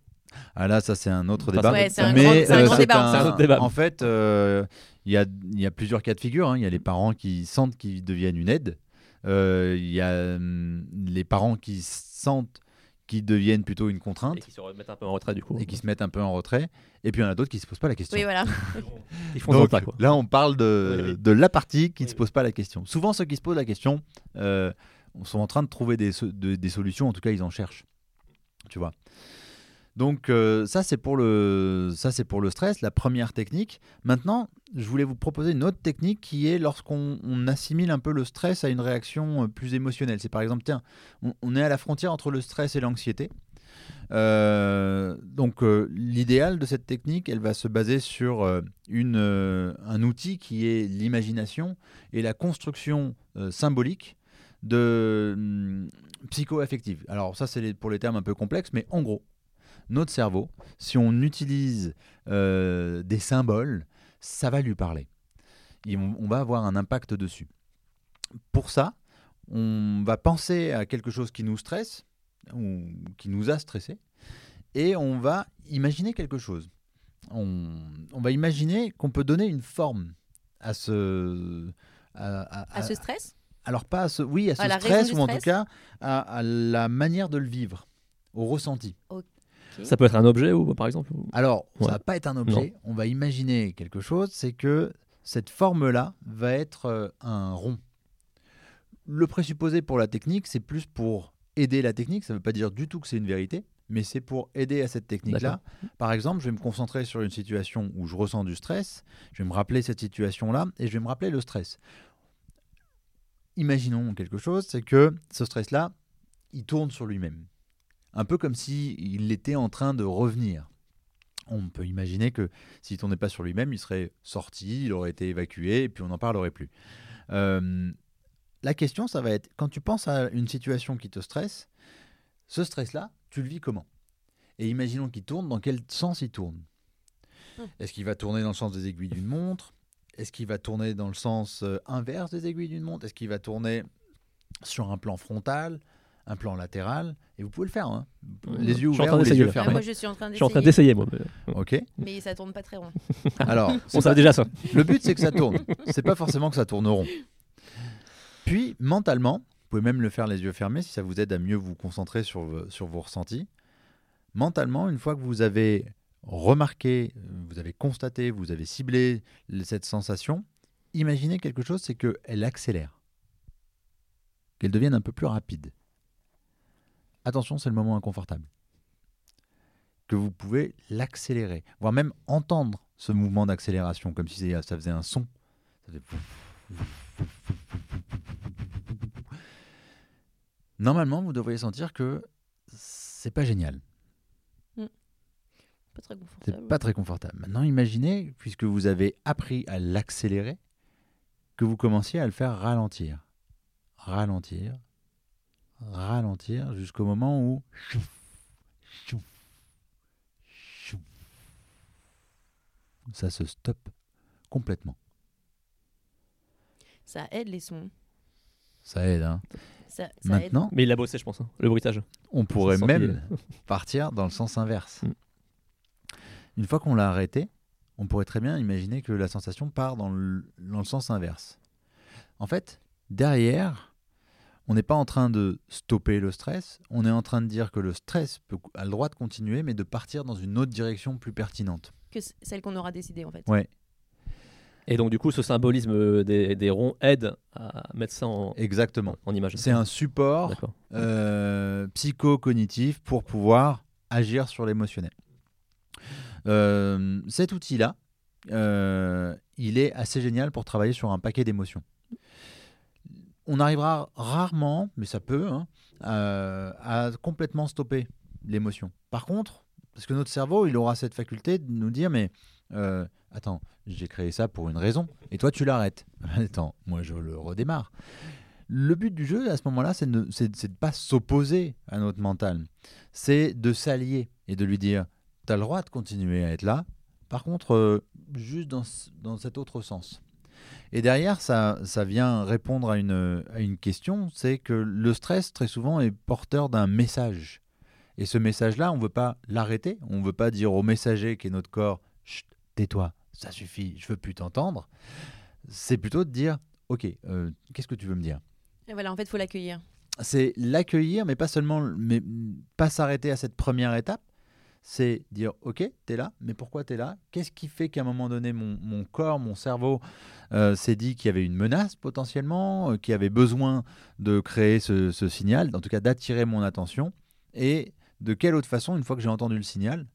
Ah là, ça c'est un autre débat. Ouais, c'est un Mais, grand- c'est un grand c'est débat. un- C'est un autre débat. En fait, euh, il y, a, il y a plusieurs cas de figure. hein. Il y a les parents qui sentent qu'ils deviennent une aide. Euh, Il y a hum, les parents qui sentent qu'ils deviennent plutôt une contrainte et qui se remettent un peu en retrait du coup et qui se mettent un peu en retrait. Et puis il y en a d'autres qui se posent pas la question. Oui, voilà. Ils font Donc, tas quoi. là, on parle de, Oui, oui. de la partie qui ne Oui, se pose pas la question. Souvent, ceux qui se posent la question euh, sont en train de trouver des, so- de- des solutions. En tout cas, ils en cherchent. Tu vois. Donc euh, ça, c'est pour le stress, la première technique. Maintenant, je voulais vous proposer une autre technique qui est lorsqu'on on assimile un peu le stress à une réaction euh, plus émotionnelle. C'est par exemple, tiens, on, est à la frontière entre le stress et l'anxiété. Euh, donc l'idéal de cette technique, elle va se baser sur un outil qui est l'imagination et la construction symbolique de hum, psycho-affective. Alors ça c'est pour les termes un peu complexes, mais en gros, notre cerveau, si on utilise euh, des symboles, ça va lui parler. Et on, on va avoir un impact dessus. Pour ça, on va penser à quelque chose qui nous stresse ou qui nous a stressé et on va imaginer quelque chose. On, on va imaginer qu'on peut donner une forme à ce à, à- À ce stress? Alors pas à ce oui à ce À stress ou en tout cas à, à la manière de le vivre au ressenti. Ça peut être un objet ou par exemple ou- Alors, ça Ouais. va pas être un objet, on va imaginer quelque chose, c'est que cette forme-là va être euh, un rond. Le présupposé pour la technique, c'est plus pour aider la technique, ça ne veut pas dire du tout que c'est une vérité, mais c'est pour aider à cette technique-là. Par exemple, je vais me concentrer sur une situation où je ressens du stress, je vais me rappeler cette situation-là et je vais me rappeler le stress. Imaginons quelque chose, c'est que ce stress-là, il tourne sur lui-même. Un peu comme s'il était en train de revenir. On peut imaginer que s'il tournait pas sur lui-même, il serait sorti, il aurait été évacué, et puis on n'en parlerait plus. Euh, la question, ça va être, quand tu penses à une situation qui te stresse, ce stress-là, tu le vis comment? Et imaginons qu'il tourne, dans quel sens il tourne? Hmm. Est-ce qu'il va tourner dans le sens des aiguilles d'une montre? Est-ce qu'il va tourner dans le sens euh, inverse des aiguilles d'une montre? Est-ce qu'il va tourner sur un plan frontal, un plan latéral Et vous pouvez le faire, hein. Les yeux Je suis en ouverts ou les d'essayer, yeux là. Ah, fermés. Moi, je suis en train Je suis en train d'essayer. d'essayer moi. mais- Ok. Mais ça tourne pas très rond. Alors, On savait déjà ça. le but c'est que ça tourne. C'est pas forcément que ça tourne rond. Puis mentalement, vous pouvez même le faire les yeux fermés si ça vous aide à mieux vous concentrer sur, vos- sur vos ressentis. Mentalement, une fois que vous avez remarqué, euh, vous avez constaté, vous avez ciblé cette sensation, imaginez quelque chose, c'est qu'elle accélère, qu'elle devienne un peu plus rapide. Attention, c'est le moment inconfortable. Que vous pouvez l'accélérer, voire même entendre ce mouvement d'accélération, comme si ça faisait un son. Ça faisait Normalement, vous devriez sentir que c'est pas génial. Pas très C'est confortable. pas très confortable. Maintenant, imaginez, puisque vous avez appris à l'accélérer, que vous commenciez à le faire ralentir. Ralentir. Ralentir jusqu'au moment où. chouf, chouf, chouf. Ça se stoppe complètement. Ça aide les sons. Ça aide. Hein. Ça, ça aide. Maintenant, Mais il a bossé, je pense, hein, le bruitage. on pourrait même partir dans le sens inverse. Mm. Une fois qu'on l'a arrêté, on pourrait très bien imaginer que la sensation part dans le, dans le sens inverse. En fait, derrière, on n'est pas en train de stopper le stress, on est en train de dire que le stress peut- a le droit de continuer, mais de partir dans une autre direction plus pertinente. Que celle qu'on aura décidée en fait. Ouais, Et donc, du coup, ce symbolisme euh, des, des ronds aide à mettre ça en, exactement. en image. C'est un support euh, psycho-cognitif pour pouvoir agir sur l'émotionnel. Euh, cet outil-là, euh, il est assez génial pour travailler sur un paquet d'émotions. On arrivera rarement, mais ça peut, hein, euh, à complètement stopper l'émotion. Par contre, parce que notre cerveau, il aura cette faculté de nous dire, mais euh, attends, j'ai créé ça pour une raison, et toi tu l'arrêtes. Attends, moi je le redémarre. Le but du jeu à ce moment-là, c'est de ne pas s'opposer à notre mental, c'est de s'allier et de lui dire, tu as le droit de continuer à être là, Par contre, euh, juste dans, ce- dans cet autre sens. Et derrière, ça, ça vient répondre à une, à une question, c'est que le stress, très souvent, est porteur d'un message. Et ce message-là, on ne veut pas l'arrêter, on ne veut pas dire au messager qui est notre corps, Chut, tais-toi, ça suffit, je veux plus t'entendre. C'est plutôt de dire, ok, euh, qu'est-ce que tu veux me dire? Et voilà, en fait, il faut l'accueillir. c'est l'accueillir, mais pas seulement, mais pas s'arrêter à cette première étape. C'est dire, ok, t'es là, mais pourquoi t'es là? Qu'est-ce qui fait qu'à un moment donné, mon, corps, mon cerveau euh, s'est dit qu'il y avait une menace potentiellement, euh, qu'il avait besoin de créer ce, ce signal, en tout cas d'attirer mon attention? Et de quelle autre façon, une fois que j'ai entendu le signal,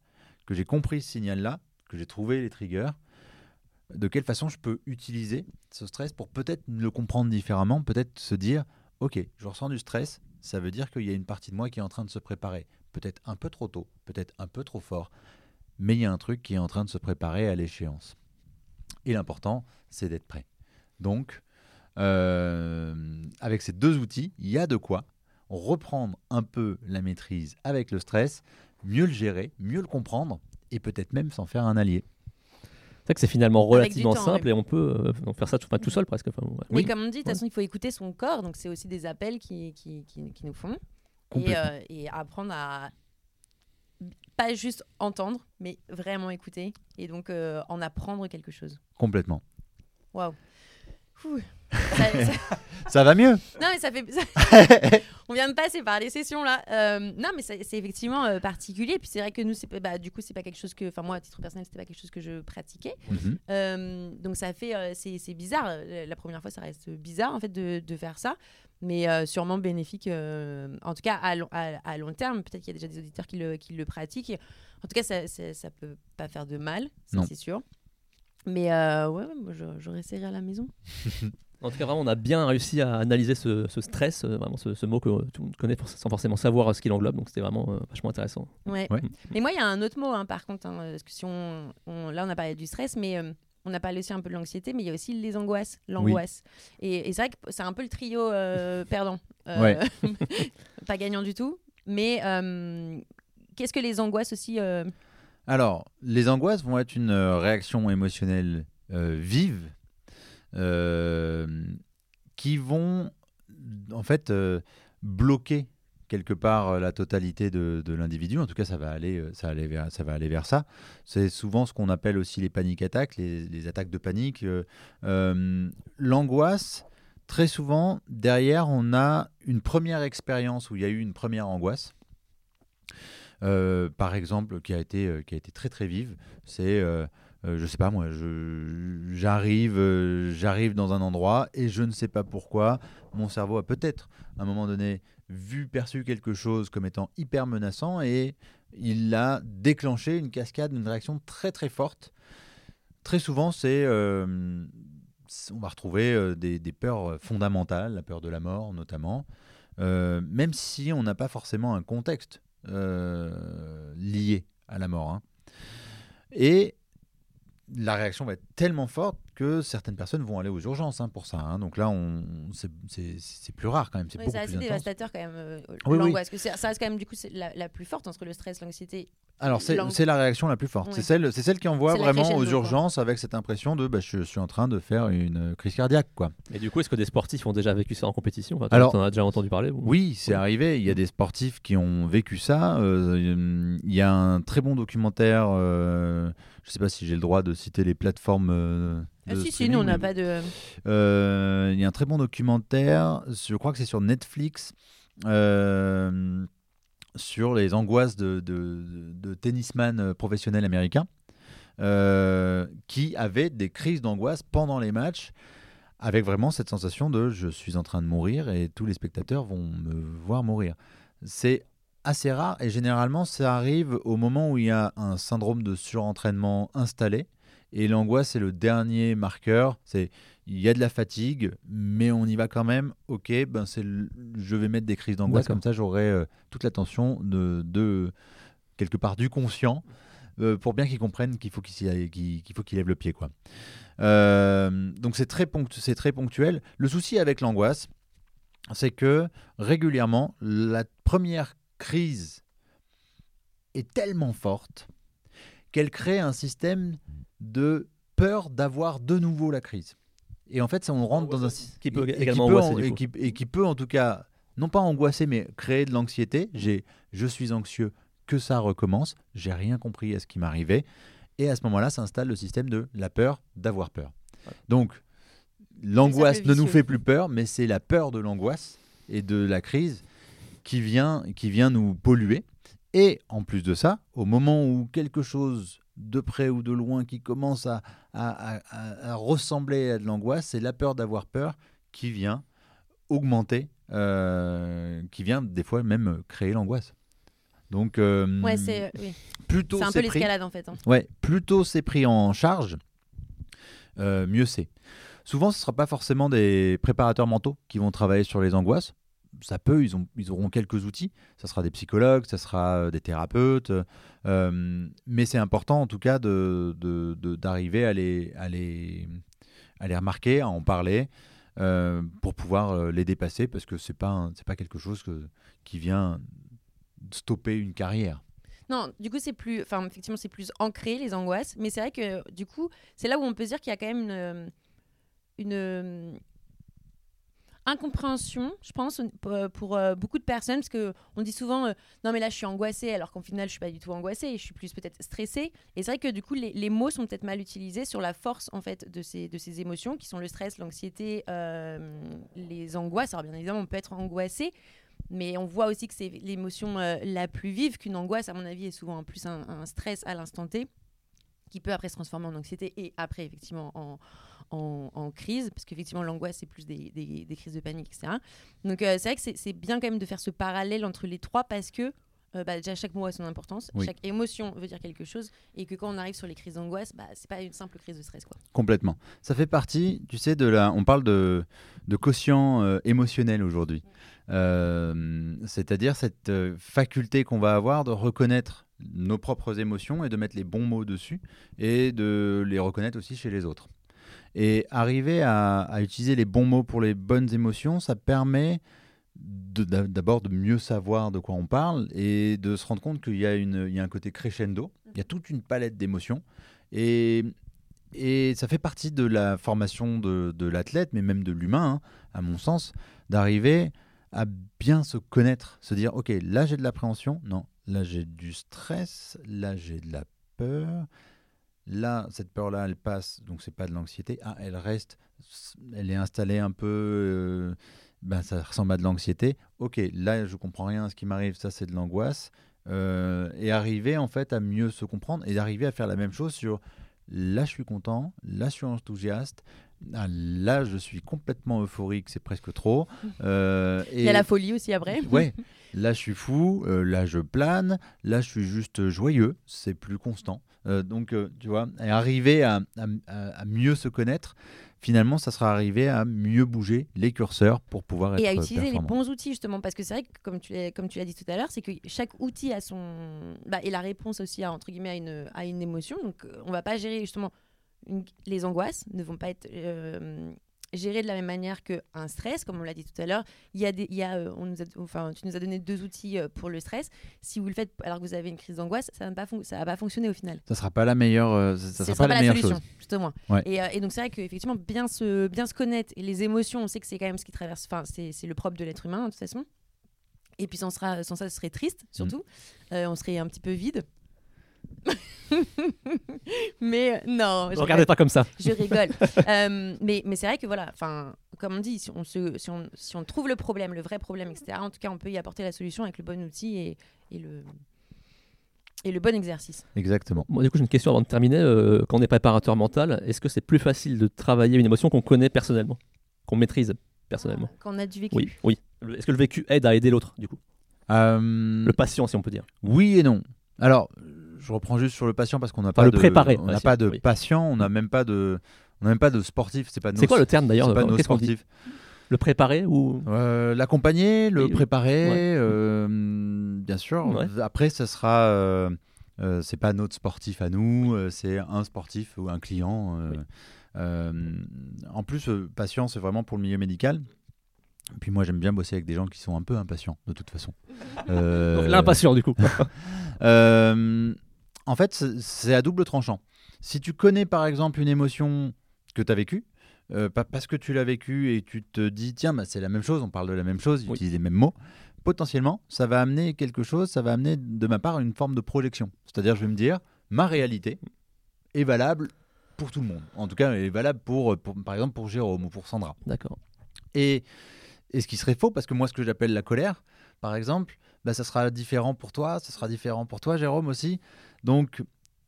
que j'ai compris ce signal-là, que j'ai trouvé les triggers, de quelle façon je peux utiliser ce stress pour peut-être le comprendre différemment, peut-être se dire, ok, je ressens du stress, ça veut dire qu'il y a une partie de moi qui est en train de se préparer. Peut-être un peu trop tôt, peut-être un peu trop fort, mais il y a un truc qui est en train de se préparer à l'échéance. Et l'important, c'est d'être prêt. Donc, euh, avec ces deux outils, il y a de quoi reprendre un peu la maîtrise avec le stress, mieux le gérer, mieux le comprendre, et peut-être même s'en faire un allié. C'est vrai que c'est finalement relativement temps, simple et on peut euh, en faire ça tout, enfin, tout seul presque. Enfin, ouais. Mais Oui. comme on dit, de toute Ouais. façon, il faut écouter son corps. Donc, c'est aussi des appels qui, qui, qui, qui nous font. Et, euh, et apprendre à pas juste entendre, mais vraiment écouter. Et donc, euh, en apprendre quelque chose. Complètement. Waouh. Ouh. Ça- ça- Ça va mieux Non, mais ça fait. On vient de passer par les sessions là. Euh, non, mais c'est effectivement euh, particulier. Puis c'est vrai que nous, c'est pas- bah, du coup, c'est pas quelque chose que. Enfin, moi, à titre personnel, c'était pas quelque chose que je pratiquais. Mhm. Euh, donc ça fait. c'est bizarre. La première fois, ça reste bizarre en fait de, de faire ça. Mais sûrement bénéfique. en tout cas, à, long- à, à long terme. Peut-être qu'il y a déjà des auditeurs qui le, qui le pratiquent. En tout cas, ça, ça, ça peut pas faire de mal, c'est sûr. Mais euh, ouais, ouais, moi, je- j'aurais essayé à la maison. En tout cas, vraiment, on a bien réussi à analyser ce, ce stress, euh, vraiment ce, ce mot que tout le monde connaît sans forcément savoir euh, ce qu'il englobe. Donc c'était vraiment euh, vachement intéressant. Ouais. Ouais. Mais moi, il y a un autre mot, hein, par contre. hein, parce que si on, on- là, on a parlé du stress, mais euh, on a parlé aussi un peu de l'anxiété, mais il y a aussi les angoisses, l'angoisse. Et, et c'est vrai que c'est un peu le trio euh, perdant. Euh, Ouais. pas gagnant du tout. Mais euh, qu'est-ce que les angoisses aussi euh, Alors, les angoisses vont être une euh, réaction émotionnelle euh, vive euh, qui vont en fait bloquer quelque part la totalité de, l'individu. En tout cas, ça va aller, ça, va aller vers, ça. C'est souvent ce qu'on appelle aussi les paniques attaques, les, les attaques de panique. L'angoisse, très souvent, derrière, on a une première expérience où il y a eu une première angoisse. Euh, par exemple, qui a été, euh, qui a été très très vive, c'est, euh, je sais pas moi, j'arrive, j'arrive dans un endroit et je ne sais pas pourquoi, mon cerveau a peut-être à un moment donné vu, perçu quelque chose comme étant hyper menaçant et il a déclenché une cascade, une réaction très très forte. Très souvent, c'est, on va retrouver des, des peurs fondamentales, la peur de la mort notamment, même si on n'a pas forcément un contexte euh, lié à la mort. hein. Et la réaction va être tellement forte que certaines personnes vont aller aux urgences hein, pour ça. hein. Donc là, on, c'est, c'est- c'est plus rare quand même. C'est ouais, beaucoup C'est plus assez intense. dévastateur quand même, euh, oui. l'angoisse. Parce que c'est- ça reste quand même, du coup, c'est la, la plus forte entre le stress, l'anxiété. Alors, c'est, la réaction la plus forte. Ouais. C'est, celle, c'est celle qui envoie vraiment aux quoi. urgences avec cette impression de bah, je suis en train de faire une crise cardiaque. Quoi. Et du coup, est-ce que des sportifs ont déjà vécu ça en compétition? Enfin, Alors- Tu en as déjà entendu parler ou- Oui, c'est Oui. arrivé. Il y a des sportifs qui ont vécu ça. Euh, il y a un très bon documentaire. euh, je ne sais pas si j'ai le droit de citer les plateformes. Ah, si, si, nous, on n'a pas de. Euh, Il y a un très bon documentaire. Je crois que c'est sur Netflix. euh, sur les angoisses de, de, de tennisman professionnels américains euh, qui avaient des crises d'angoisse pendant les matchs avec vraiment cette sensation de je suis en train de mourir et tous les spectateurs vont me voir mourir. C'est assez rare et généralement ça arrive au moment où il y a un syndrome de surentraînement installé et l'angoisse est le dernier marqueur. C'est il y a de la fatigue, mais on y va quand même. Ok, ben c'est le- je vais mettre des crises d'angoisse comme ça j'aurai euh, toute l'attention de, de quelque part du conscient euh, pour bien qu'ils comprennent qu'il faut qu'il faut qu'il lève le pied quoi. Euh, donc c'est très ponctu- c'est très ponctuel. Le souci avec l'angoisse, c'est que régulièrement la première crise est tellement forte qu'elle crée un système de peur d'avoir de nouveau la crise. Et en fait, ça, on rentre dans un Qui peut et- et également peut angoisser, en- du et qui, et qui peut en tout cas, non pas angoisser, mais créer de l'anxiété. J'ai, je suis anxieux, que ça recommence. J'ai rien compris à ce qui m'arrivait. Et à ce moment-là, s'installe le système de la peur d'avoir peur. Donc, l'angoisse ne nous fait plus peur, mais c'est la peur de l'angoisse et de la crise qui vient, qui vient nous polluer. Et en plus de ça, au moment où quelque chose de près ou de loin qui commence à, à- à- à- à ressembler à de l'angoisse, c'est la peur d'avoir peur qui vient augmenter, euh, qui vient des fois même créer l'angoisse. Donc, euh, Ouais, c'est oui. plutôt c'est un peu l'escalade en fait. hein. ouais, plutôt c'est pris en charge, euh, mieux c'est. Souvent, ce ne sera pas forcément des préparateurs mentaux qui vont travailler sur les angoisses. Ça peut, ils, ont, ils auront quelques outils. Ça sera des psychologues, ça sera euh, des thérapeutes. euh, mais c'est important, en tout cas, de- de- de- d'arriver à, les, à, les, à les remarquer, à en parler, euh, pour pouvoir les dépasser, parce que ce n'est pas, pas quelque chose que, qui vient stopper une carrière. Non, du coup, c'est plus. Enfin, effectivement, c'est plus ancré, les angoisses. Mais c'est vrai que, du coup, c'est là où on peut dire qu'il y a quand même une. Incompréhension, je pense, pour, pour, euh, beaucoup de personnes. Parce qu'on dit souvent euh, Non, mais là, je suis angoissée, alors qu'en final, je suis pas du tout angoissée. Je suis plus peut-être stressée. Et c'est vrai que, du coup, les, mots sont peut-être mal utilisés sur la force, en fait, de ces, de ces émotions qui sont le stress, l'anxiété, euh, les angoisses. Alors, bien évidemment, on peut être angoissé. Mais on voit aussi que c'est l'émotion euh, la plus vive qu'une angoisse, à mon avis, est souvent en plus un, un stress à l'instant T, qui peut après se transformer en anxiété et après, effectivement, en, en, en crise, parce qu'effectivement, l'angoisse, c'est plus des, des- des crises de panique, etc. Donc, euh, c'est vrai que c'est- bien quand même de faire ce parallèle entre les trois, parce que euh, bah, déjà, chaque mot a son importance, Oui. chaque émotion veut dire quelque chose, et que quand on arrive sur les crises d'angoisse, bah, c'est pas une simple crise de stress. Quoi. Complètement. Ça fait partie, tu sais, de la. On parle de, de quotient euh, émotionnel aujourd'hui. C'est-à-dire cette faculté qu'on va avoir de reconnaître nos propres émotions et de mettre les bons mots dessus et de les reconnaître aussi chez les autres. Et arriver à, utiliser les bons mots pour les bonnes émotions, ça permet d'abord de mieux savoir de quoi on parle et de se rendre compte qu'il y, a y a un côté crescendo, il y a toute une palette d'émotions. Et, ça fait partie de la formation de, de l'athlète, mais même de l'humain, hein, à mon sens, d'arriver à bien se connaître, se dire, ok, là j'ai de l'appréhension, non, là j'ai du stress, là j'ai de la peur, là cette peur-là elle passe, donc c'est pas de l'anxiété, ah elle reste, elle est installée un peu, euh, ben, ça ressemble à de l'anxiété, ok, là je comprends rien à ce qui m'arrive, ça c'est de l'angoisse, euh, et arriver en fait à mieux se comprendre et d'arriver à faire la même chose sur là je suis content, là je suis enthousiaste, ah, là je suis complètement euphorique, c'est presque trop. Euh, Il y a la folie aussi après. Ouais, là je suis fou, euh, là je plane, là je suis juste joyeux, c'est plus constant. Euh, donc euh, tu vois, et arriver à, à- à- à mieux se connaître, finalement ça sera arriver à mieux bouger les curseurs pour pouvoir être et à utiliser les bons outils justement parce que c'est vrai que comme tu l'as dit tout à l'heure c'est que chaque outil a son bah, et la réponse aussi à entre guillemets à une à une émotion. Donc on va pas gérer justement une- les angoisses ne vont pas être euh, gérées de la même manière qu'un stress comme on l'a dit tout à l'heure il y a des il y a euh, on nous a, enfin tu nous as donné deux outils euh, pour le stress si vous le faites alors que vous avez une crise d'angoisse ça va ça va pas fonctionner au final Ça sera pas la meilleure, euh, ça, sera pas la meilleure solution, chose. justement. Ouais. Et, et donc c'est vrai qu'effectivement, bien se, bien se connaître et les émotions, on sait que c'est quand même ce qui traverse, enfin c'est le propre de l'être humain de toute façon. Et puis sans, sera, sans ça, ce serait triste, surtout. Mm. Euh, on serait un petit peu vide. mais euh, non, je Ne regardez pas comme ça. Je rigole. Euh, mais mais c'est vrai que voilà, enfin, comme on dit, si on, se, si, on, si on trouve le problème, le vrai problème, etc., en tout cas, on peut y apporter la solution avec le bon outil et, et le, et le bon exercice. Exactement. Moi, du coup, j'ai une question avant de terminer. Euh, quand on est préparateur mental, est-ce que c'est plus facile de travailler une émotion qu'on connaît personnellement, qu'on maîtrise personnellement? Quand on a du vécu. Oui, oui. Est-ce que le vécu aide à aider l'autre, du coup? Euh, Le patient, si on peut dire. Oui et non. Alors, je reprends juste sur le patient parce qu'on n'a pas le de préparer, on n'a patient, pas de oui. patient, on n'a même pas de on n'a même pas de sportif, c'est pas C'est quoi le terme d'ailleurs pas euh, nos sportifs. Le préparer ou Euh, L'accompagner, le préparer, Ouais. euh, bien sûr. Ouais. Après, ce sera, euh, c'est pas notre sportif à nous, c'est un sportif ou un client. Oui. en plus, patient, c'est vraiment pour le milieu médical. Puis moi, j'aime bien bosser avec des gens qui sont un peu impatients, de toute façon. Euh, l'impatient, du coup. euh, en fait, c'est- à double tranchant. Si tu connais par exemple une émotion que tu as vécue, euh, pas parce que tu l'as vécue et tu te dis, tiens, bah, c'est la même chose, on parle de la même chose, ils Oui. utilisent les mêmes mots, potentiellement, ça va amener quelque chose, ça va amener de ma part une forme de projection. C'est-à-dire, je vais me dire, ma réalité est valable pour tout le monde. En tout cas, elle est valable pour, pour- par exemple, pour Jérôme ou pour Sandra. D'accord. Et, et ce qui serait faux, parce que moi, ce que j'appelle la colère, par exemple, bah, ça sera différent pour toi, ça sera différent pour toi, Jérôme aussi. Donc,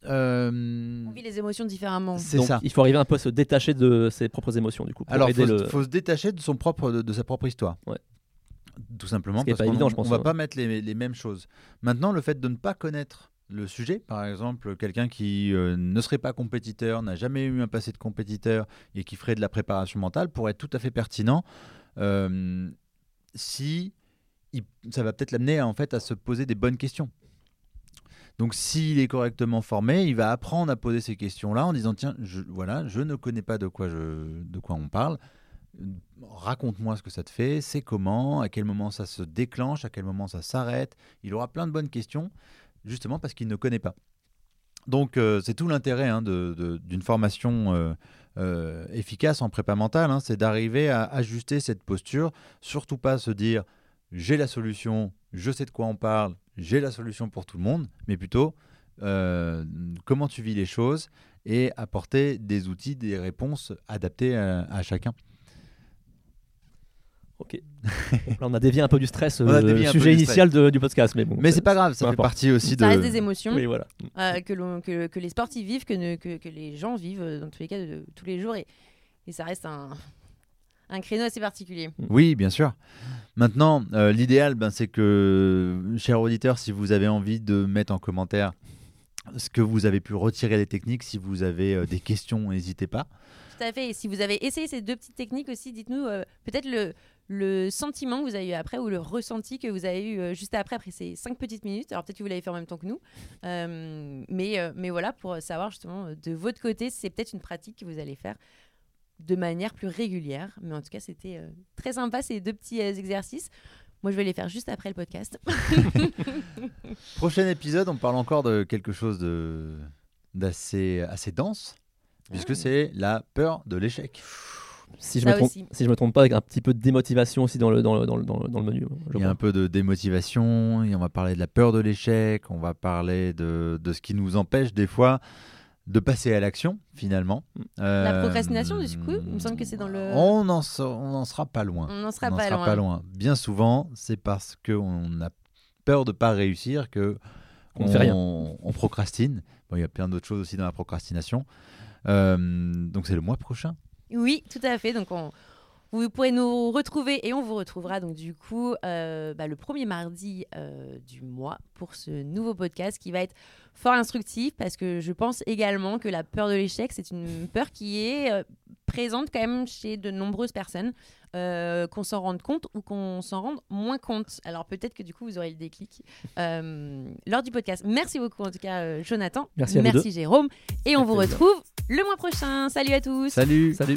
euh, On vit les émotions différemment. c'est ça. il faut arriver un peu à se détacher de ses propres émotions, du coup, pour Alors, aider faut, le. se- faut se détacher de son propre, de, de sa propre histoire. Ouais. Tout simplement, parce pas qu'on évident, je pense, on va hein. pas mettre les, les mêmes choses. Maintenant, le fait de ne pas connaître le sujet, par exemple, quelqu'un qui euh, ne serait pas compétiteur, n'a jamais eu un passé de compétiteur et qui ferait de la préparation mentale, pourrait être tout à fait pertinent euh, si il- ça va peut-être l'amener en fait à se poser des bonnes questions. Donc, s'il est correctement formé, il va apprendre à poser ces questions-là en disant tiens, je, voilà, je ne connais pas de quoi, on parle. Raconte-moi ce que ça te fait, c'est comment, à quel moment ça se déclenche, à quel moment ça s'arrête. Il aura plein de bonnes questions, justement parce qu'il ne connaît pas. Donc, euh, c'est tout l'intérêt hein, d'une formation euh, euh, efficace en prépa mentale, hein, c'est d'arriver à ajuster cette posture, surtout pas se dire j'ai la solution, je sais de quoi on parle, j'ai la solution pour tout le monde, mais plutôt euh, comment tu vis les choses et apporter des outils, des réponses adaptées à, à chacun. Ok. Là, on a dévié un peu du stress, euh, peu sujet du initial de- du podcast, mais bon. Mais c'est pas grave, ça fait importe. partie aussi de. Ça reste des émotions Oui, voilà. euh, que, l'on- que, que les sportifs vivent, que, ne- que, que les gens vivent euh, dans tous les cas de, tous les jours. Et, et ça reste un, un créneau assez particulier. Oui, bien sûr. Maintenant, euh, l'idéal, ben, c'est que, chers auditeurs, si vous avez envie de mettre en commentaire ce que vous avez pu retirer des techniques, si vous avez euh, des questions, n'hésitez pas. Tout à fait. Et si vous avez essayé ces deux petites techniques aussi, dites-nous euh, peut-être le, le sentiment que vous avez eu après ou le ressenti que vous avez eu juste après, après ces cinq petites minutes. Alors peut-être que vous l'avez fait en même temps que nous. Euh, mais, mais voilà, pour savoir justement de votre côté, c'est peut-être une pratique que vous allez faire de manière plus régulière. Mais en tout cas, c'était euh, très sympa ces deux petits euh, exercices. Moi, je vais les faire juste après le podcast. Prochain épisode, on parle encore de quelque chose de d'assez assez dense, puisque Ah. c'est la peur de l'échec. Si je, me trompe, aussi. si je me trompe pas, avec un petit peu de démotivation aussi dans le, dans le, dans le, dans le- dans le menu. je Il y a crois. un peu de démotivation, et on va parler de la peur de l'échec, on va parler de, de ce qui nous empêche des fois de passer à l'action finalement. Euh, La procrastination, du coup, il me semble que c'est dans le- On n'en on n'en sera pas loin. On n'en sera, On pas, loin. Bien souvent, c'est parce qu'on a peur de pas réussir que Qu'on ne fait rien. on procrastine. Bon, il y a plein d'autres choses aussi dans la procrastination. Euh, donc c'est le mois prochain. Oui, tout à fait. Donc, on- vous pourrez nous retrouver et on vous retrouvera donc du coup euh, bah, le premier mardi euh, du mois pour ce nouveau podcast qui va être fort instructif parce que je pense également que la peur de l'échec, c'est une peur qui est euh, présente quand même chez de nombreuses personnes, euh, qu'on s'en rende compte ou qu'on s'en rende moins compte. Alors peut-être que du coup vous aurez le déclic euh, lors du podcast. Merci beaucoup en tout cas euh, Jonathan. Merci à vous Jérôme. Et on vous retrouve le mois prochain. Salut à tous. Salut Salut